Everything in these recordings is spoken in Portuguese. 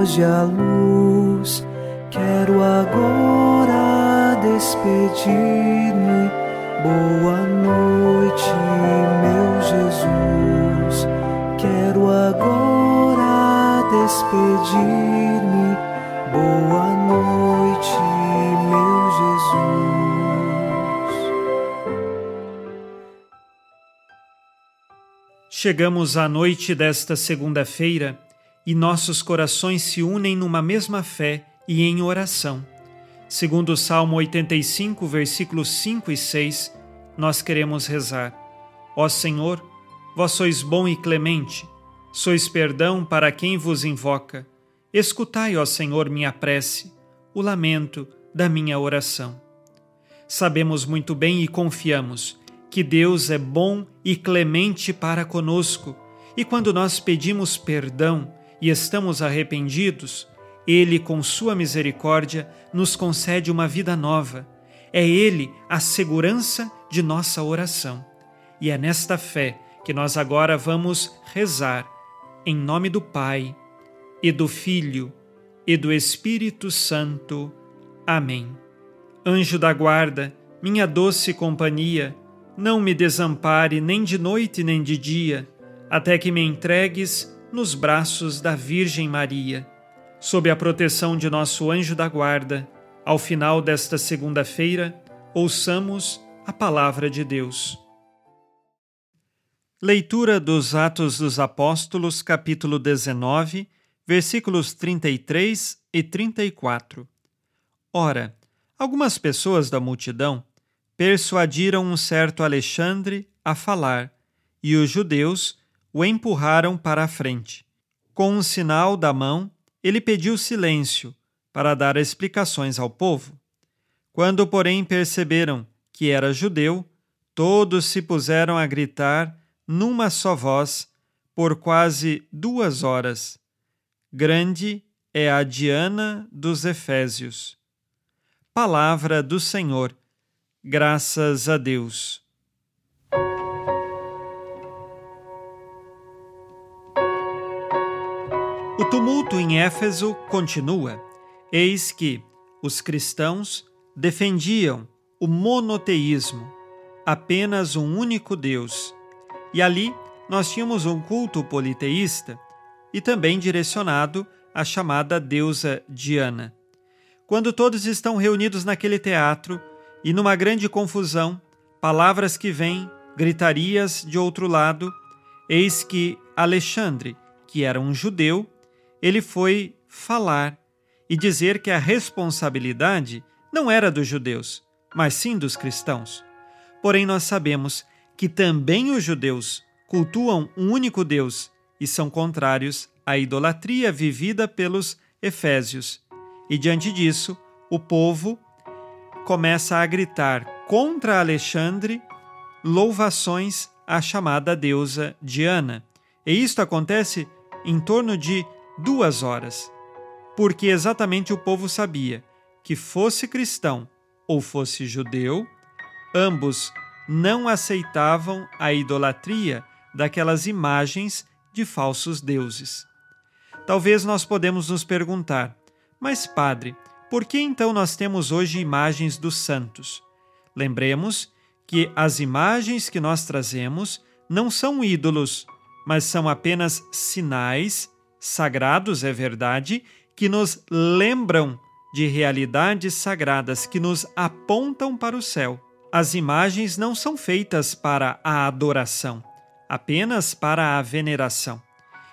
Foge a luz. Quero agora despedir-me. Boa noite, meu Jesus. Quero agora despedir-me. Boa noite, meu Jesus. Chegamos à noite desta segunda-feira e nossos corações se unem numa mesma fé e em oração. Segundo o Salmo 85, versículos 5 e 6, nós queremos rezar: Ó Senhor, vós sois bom e clemente, sois perdão para quem vos invoca. Escutai, ó Senhor, minha prece, o lamento da minha oração. Sabemos muito bem e confiamos que Deus é bom e clemente para conosco, e quando nós pedimos perdão e estamos arrependidos, Ele, com Sua misericórdia, nos concede uma vida nova. É Ele a segurança de nossa oração. E é nesta fé que nós agora vamos rezar, em nome do Pai e do Filho e do Espírito Santo. Amém. Anjo da guarda, minha doce companhia, não me desampare nem de noite nem de dia, até que me entregues nos braços da Virgem Maria. Sob a proteção de nosso anjo da guarda, ao final desta segunda-feira, ouçamos a palavra de Deus. Leitura dos Atos dos Apóstolos, capítulo 19 versículos 33 e 34. Ora, algumas pessoas da multidão persuadiram um certo Alexandre a falar, e os judeus o empurraram para a frente. Com um sinal da mão, ele pediu silêncio para dar explicações ao povo. Quando, porém, perceberam que era judeu, todos se puseram a gritar numa só voz por quase duas horas Grande é a Diana dos Efésios. Palavra do Senhor. Graças a Deus. O tumulto em Éfeso continua. Eis que os cristãos defendiam o monoteísmo, apenas um único Deus. E ali nós tínhamos um culto politeísta e também direcionado à chamada deusa Diana. Quando todos estão reunidos naquele teatro e numa grande confusão, palavras que vêm, gritarias de outro lado, eis que Alexandre, que era um judeu, ele foi falar e dizer que a responsabilidade não era dos judeus, mas sim dos cristãos. Porém, nós sabemos que também os judeus cultuam um único Deus e são contrários à idolatria vivida pelos efésios. E diante disso, o povo começa a gritar contra Alexandre louvações à chamada deusa Diana. E isto acontece em torno de duas horas, porque exatamente o povo sabia que fosse cristão ou fosse judeu, ambos não aceitavam a idolatria daquelas imagens de falsos deuses. Talvez nós podemos nos perguntar: mas, padre, por que então nós temos hoje imagens dos santos? Lembremos que as imagens que nós trazemos não são ídolos, mas são apenas sinais sagrados, é verdade, que nos lembram de realidades sagradas que nos apontam para o céu. As imagens não são feitas para a adoração, apenas para a veneração.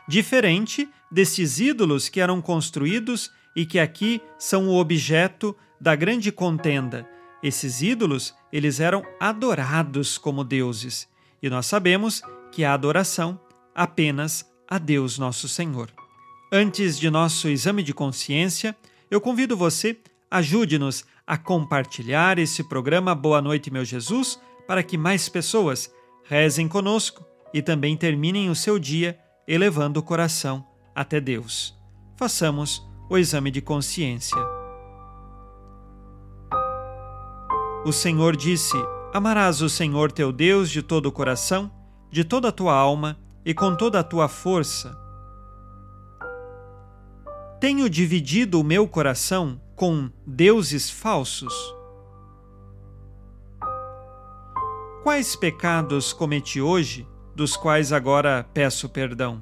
Diferente destes ídolos que eram construídos e que aqui são o objeto da grande contenda. Esses ídolos, eles eram adorados como deuses, e nós sabemos que a adoração apenas a Deus nosso Senhor. Antes de nosso exame de consciência, eu convido você, ajude-nos a compartilhar esse programa Boa Noite, meu Jesus, para que mais pessoas rezem conosco e também terminem o seu dia elevando o coração até Deus. Façamos o exame de consciência. O Senhor disse: Amarás o Senhor teu Deus de todo o coração, de toda a tua alma e com toda a tua força. Tenho dividido o meu coração com deuses falsos? Quais pecados cometi hoje, dos quais agora peço perdão?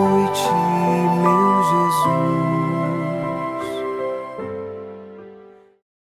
情.